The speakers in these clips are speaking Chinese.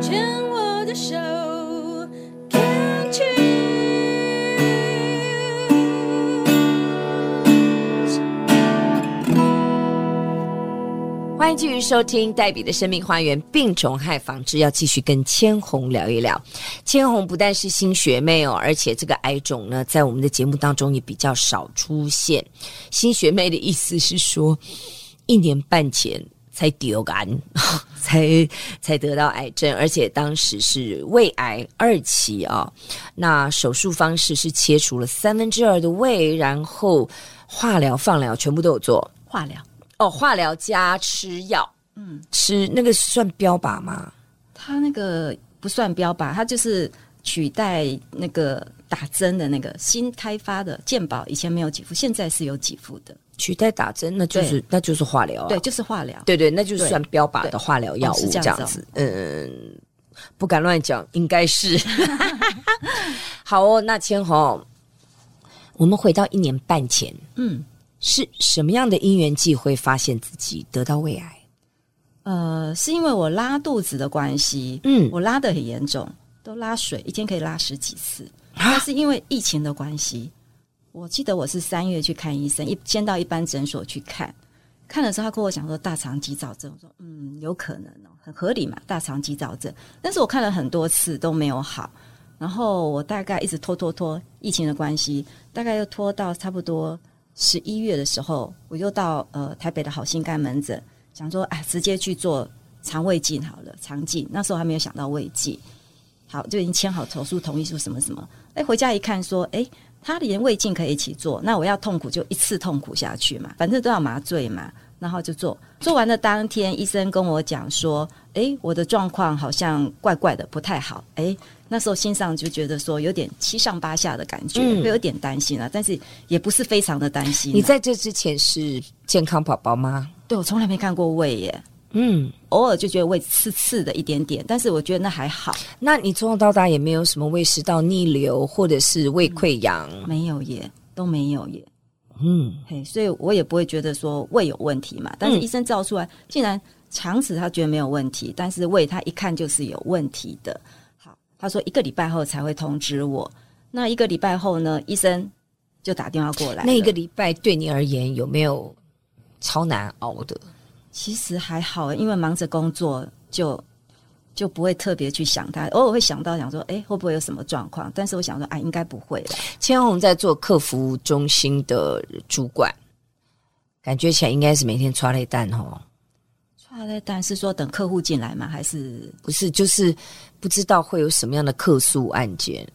牵我的手，Can't you？欢迎继续收听黛比的生命花园病虫害防治，要继续跟千红聊一聊。千红不但是新学妹哦，而且这个癌种呢，在我们的节目当中也比较少出现。新学妹的意思是说，一年半前才丢癌，才才得到癌症，而且当时是胃癌二期啊、哦。那手术方式是切除了三分之二的胃，然后化疗、放疗全部都有做。化疗。哦，化疗加吃药，嗯，吃那个算标靶吗？他那个不算标靶，他就是取代那个打针的那个新开发的健保，以前没有给付，现在是有给付的。取代打针，那就是那就是化疗啊，对，就是化疗，对对，那就是算标靶的化疗药物这样子。嗯，不敢乱讲，应该是。好哦，那千红，我们回到一年半前，嗯。是什么样的因缘际会发现自己得到胃癌？呃，是因为我拉肚子的关系，嗯，我拉的很严重，都拉水，一天可以拉十几次。那是因为疫情的关系，我记得我是三月去看医生，一先到一般诊所去看，看的时候他跟我讲说大肠肌躁症，我说嗯，有可能哦，很合理嘛，大肠肌躁症。但是我看了很多次都没有好，然后我大概一直拖拖拖，疫情的关系，大概又拖到差不多。十一月的时候，我又到呃台北的好心肝门诊，想说哎，直接去做肠胃镜好了，肠镜。那时候还没有想到胃镜，好就已经签好手术同意书什么什么。哎，回家一看说，哎，他连胃镜可以一起做，那我要痛苦就一次痛苦下去嘛，反正都要麻醉嘛，然后就做。做完的当天，医生跟我讲说，诶，我的状况好像怪怪的，不太好，诶。那时候心上就觉得说有点七上八下的感觉，嗯、会有点担心啊，但是也不是非常的担心。你在这之前是健康宝宝吗？对，我从来没看过胃耶，嗯，偶尔就觉得胃刺刺的一点点，但是我觉得那还好。那你从小到大也没有什么胃食道逆流或者是胃溃疡？嗯，没有耶，都没有耶。嗯，嘿，所以我也不会觉得说胃有问题嘛。但是医生照出来，竟然肠子他觉得没有问题，但是胃他一看就是有问题的。好他说一个礼拜后才会通知我。那一个礼拜后呢？医生就打电话过来。那一个礼拜对你而言有没有超难熬的？其实还好，因为忙着工作就，就就不会特别去想他。偶尔会想到想说，哎，会不会有什么状况？但是我想说，哎，应该不会了。千红在做客服中心的主管，感觉起来应该是每天抓雷蛋哦。但是说等客户进来吗？还是不是？就是不知道会有什么样的客诉案件？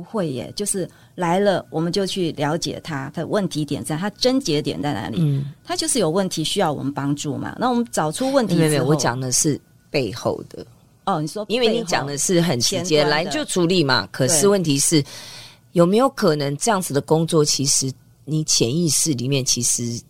不会耶，就是来了，我们就去了解他，他的问题点在，他症结点在哪里？嗯，他就是有问题需要我们帮助嘛。那我们找出问题，没有没有，我讲的是背后的。哦，你说，因为你讲的是很直接，来就处理嘛。可是问题是，有没有可能这样子的工作，其实你潜意识里面其实。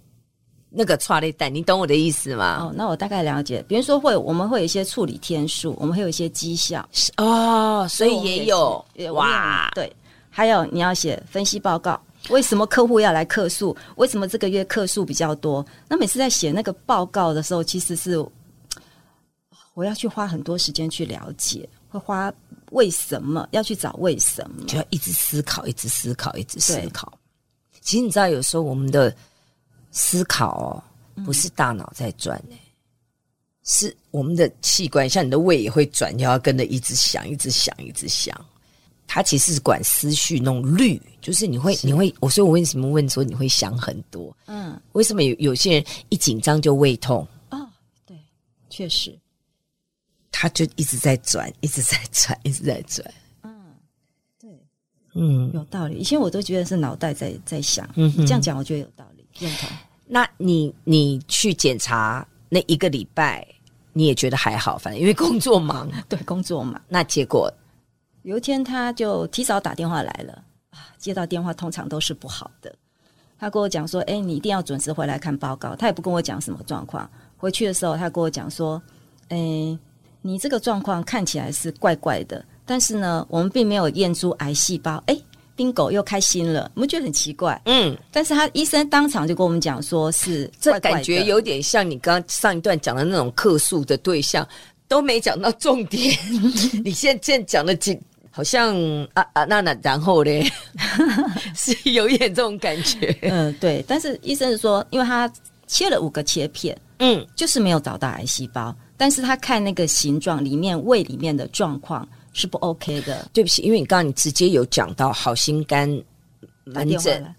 那个剉咧等，你懂我的意思吗？哦，那我大概了解。比如说会，会我们会有一些处理天数，我们会有一些绩效哦，所以也有哇。对，还有你要写分析报告，为什么客户要来客诉？为什么这个月客诉比较多？那每次在写那个报告的时候，其实是我要去花很多时间去了解，会花为什么要去找为什么，就要一直思考，一直思考，一直思考。其实你知道，有时候我们的。思考哦，不是大脑在转是我们的器官，像你的胃也会转，你要跟着一直想，一直想，一直想。它其实是管思绪弄绿，就是你会，你会，我所以我为什么问说你会想很多？嗯，为什么有有些人一紧张就胃痛？哦，对，确实，他就一直在转，一直在转，一直在转。嗯，对，嗯，有道理。以前我都觉得是脑袋在在想，嗯，这样讲我觉得有道理。认同。那你你去检查那一个礼拜，你也觉得还好，反正因为工作忙，对，工作忙。那结果有一天他就提早打电话来了啊，接到电话通常都是不好的。他跟我讲说：“哎，你一定要准时回来看报告。”他也不跟我讲什么状况。回去的时候，他跟我讲说：“哎，你这个状况看起来是怪怪的，但是呢，我们并没有验出癌细胞。”哎。Bingo 狗又开心了，我们觉得很奇怪，嗯，但是他医生当场就跟我们讲说是怪怪，这感觉有点像你刚刚上一段讲的那种客诉的对象，都没讲到重点。你现在现在讲的几，好像啊啊，那那然后嘞，是有一点这种感觉。嗯，对。但是医生是说，因为他切了五个切片，嗯，就是没有找到癌细胞，但是他看那个形状，里面胃里面的状况是不 OK 的。对不起，因为你刚刚你直接有讲到好心肝门诊，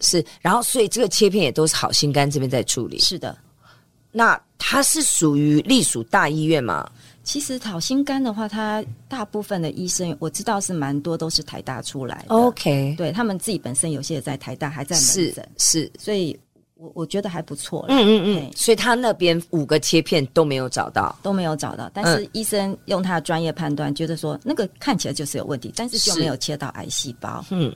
是，然后所以这个切片也都是好心肝这边在处理。是的。那它是属于隶属大医院吗？其实好心肝的话，它大部分的医生我知道是蛮多都是台大出来的。OK，对他们自己本身有些也在台大，还在门诊，是，是，所以我我觉得还不错。嗯嗯嗯，所以他那边五个切片都没有找到，都没有找到。但是医生用他的专业判断，觉得说那个看起来就是有问题，但是就没有切到癌细胞。嗯，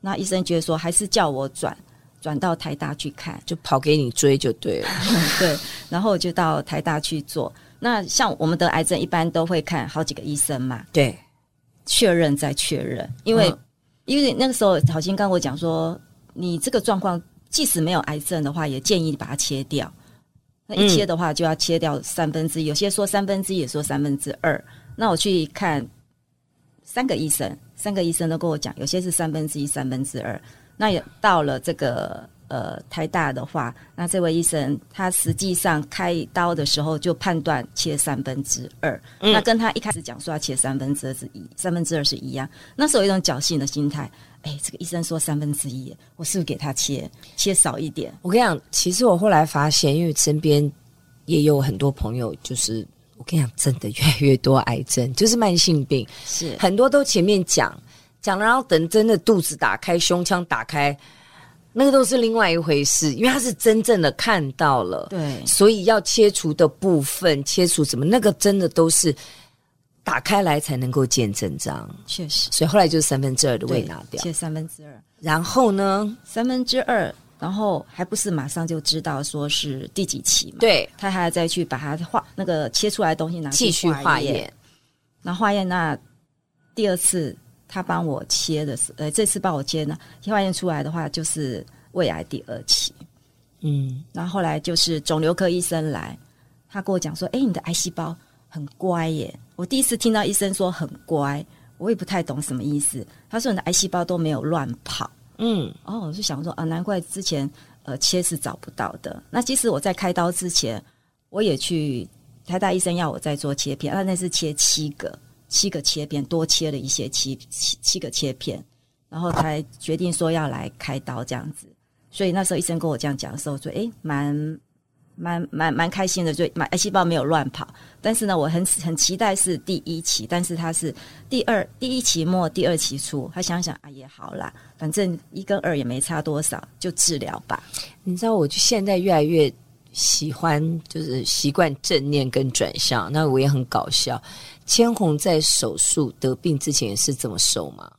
那医生觉得说还是叫我转。转到台大去看，就跑给你追就对了。对，然后就到台大去做。那像我们得癌症，一般都会看好几个医生嘛。对，确认再确认，因为、嗯、因为那个时候好心跟我讲说，你这个状况即使没有癌症的话，也建议把它切掉。那一切的话就要切掉三分之一，有些说三分之一，也说三分之二。那我去看三个医生，三个医生都跟我讲，有些是三分之一，三分之二。那也到了这个呃台大的话，那这位医生他实际上开刀的时候就判断切三分之二，嗯，那跟他一开始讲说要切三分之二是一三分之二是一样。那时候有一种侥幸的心态，哎，这个医生说三分之一，我是不是给他切切少一点？我跟你讲，其实我后来发现，因为身边也有很多朋友，就是我跟你讲，真的越来越多癌症，就是慢性病，是很多都前面讲。讲了，然后等真的肚子打开，胸腔打开，那个都是另外一回事，因为他是真正的看到了，对，所以要切除的部分，切除什么，那个真的都是打开来才能够见真章，确实。所以后来就是三分之二的胃拿掉，切三分之二，然后呢，三分之二，然后还不是马上就知道说是第几期嘛？对，他还要再去把它化那个切出来的东西拿继续化验，那化验那第二次。他帮我切的是，呃，这次帮我切呢，化验出来的话就是胃癌第二期，嗯，然后后来就是肿瘤科医生来，他跟我讲说，哎，你的癌细胞很乖耶，我第一次听到医生说很乖，我也不太懂什么意思。他说你的癌细胞都没有乱跑，嗯，哦，我就想说啊，难怪之前呃切是找不到的。那其实我在开刀之前，我也去台大医生要我再做切片，那那是切七个。七个切片，多切了一些七七七个切片，然后才决定说要来开刀这样子。所以那时候医生跟我这样讲的时候，说：“诶，蛮蛮蛮蛮开心的，就癌细胞没有乱跑。但是呢，我很很期待是第一期，但是它是第二第一期末第二期初。他想想啊，也好啦，反正一跟二也没差多少，就治疗吧。你知道，我就现在越来越。”喜欢就是习惯正念跟转向，那我也很搞笑。千红在手术得病之前是这么瘦吗？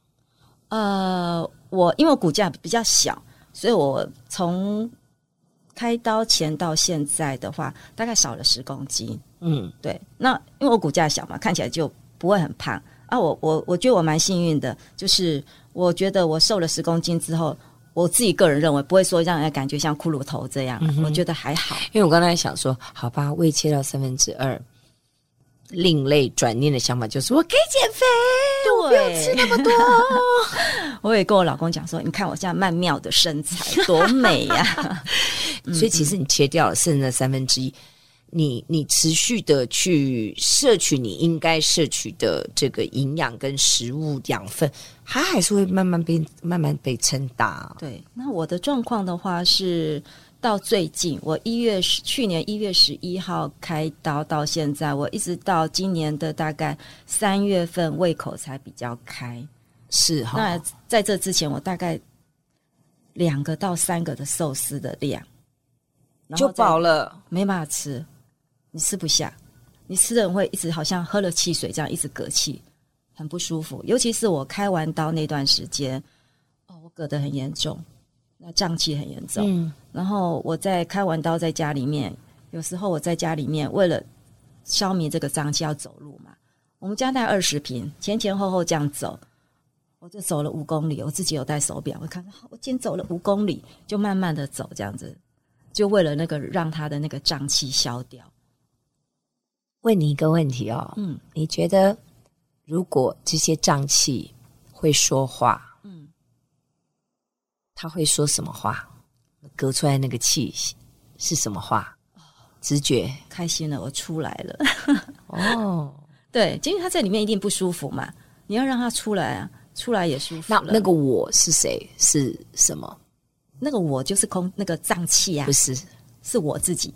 呃，我因为我骨架比较小，所以我从开刀前到现在的话，大概少了十公斤。嗯，对。那因为我骨架小嘛，看起来就不会很胖啊。我我我觉得我蛮幸运的，就是我觉得我瘦了十公斤之后。我自己个人认为不会说让人感觉像骷髅头这样，嗯、我觉得还好。因为我刚才想说，好吧，胃切到三分之二，另类转念的想法就是我可以减肥，不用吃那么多。我也跟我老公讲说，你看我现在曼妙的身材多美呀、啊！所以其实你切掉了剩的三分之一。你你持续的去摄取你应该摄取的这个营养跟食物养分，它还是会慢慢被慢慢被撑大。对，那我的状况的话是到最近，我一月去年一月十一号开刀到现在，我一直到今年的大概三月份胃口才比较开。是哈，那在这之前，我大概两个到三个的寿司的量就饱了，没办法吃。你吃不下，你吃的人会一直好像喝了汽水这样一直嗝气，很不舒服。尤其是我开完刀那段时间，哦，我嗝得很严重，那胀气很严重。嗯，然后我在开完刀在家里面，有时候我在家里面为了消弭这个胀气要走路嘛，我们家大概二十坪，前前后后这样走，我就走了五公里。我自己有戴手表，我看到我今天走了五公里，就慢慢的走这样子，就为了那个让他的那个胀气消掉。问你一个问题哦，嗯，你觉得如果这些脏器会说话，嗯，他会说什么话？隔出来那个气是什么话？直觉开心了，我出来了。哦，对，因为他在里面一定不舒服嘛，你要让他出来啊，出来也舒服。那那个我是谁？是什么？那个我就是空那个脏器啊，不是，是我自己。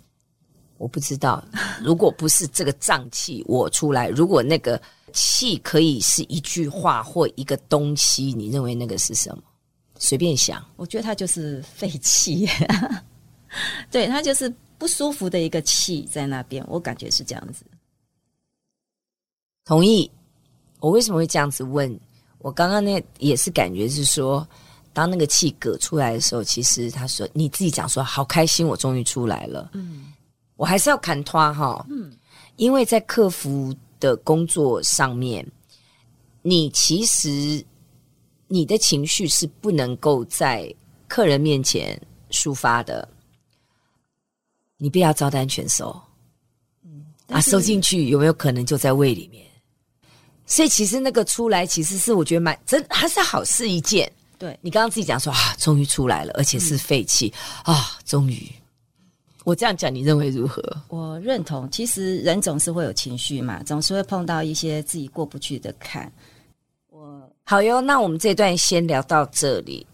我不知道，如果不是这个脏器我出来，如果那个气可以是一句话或一个东西，你认为那个是什么？随便想，我觉得它就是废气，对，它就是不舒服的一个气在那边，我感觉是这样子。同意。我为什么会这样子问？我刚刚那也是感觉是说，当那个气嗝出来的时候，其实他说你自己讲说好开心，我终于出来了。嗯。我还是要砍拖哈，嗯，因为在客服的工作上面，你其实你的情绪是不能够在客人面前抒发的，你不要照单全收，嗯，啊，收进去有没有可能就在胃里面？所以其实那个出来其实是我觉得蛮真，还是好事一件。对，你刚刚自己讲说啊，终于出来了，而且是废气，嗯，啊，终于。我这样讲，你认为如何？我认同。其实人总是会有情绪嘛，总是会碰到一些自己过不去的坎。我好哟，那我们这段先聊到这里。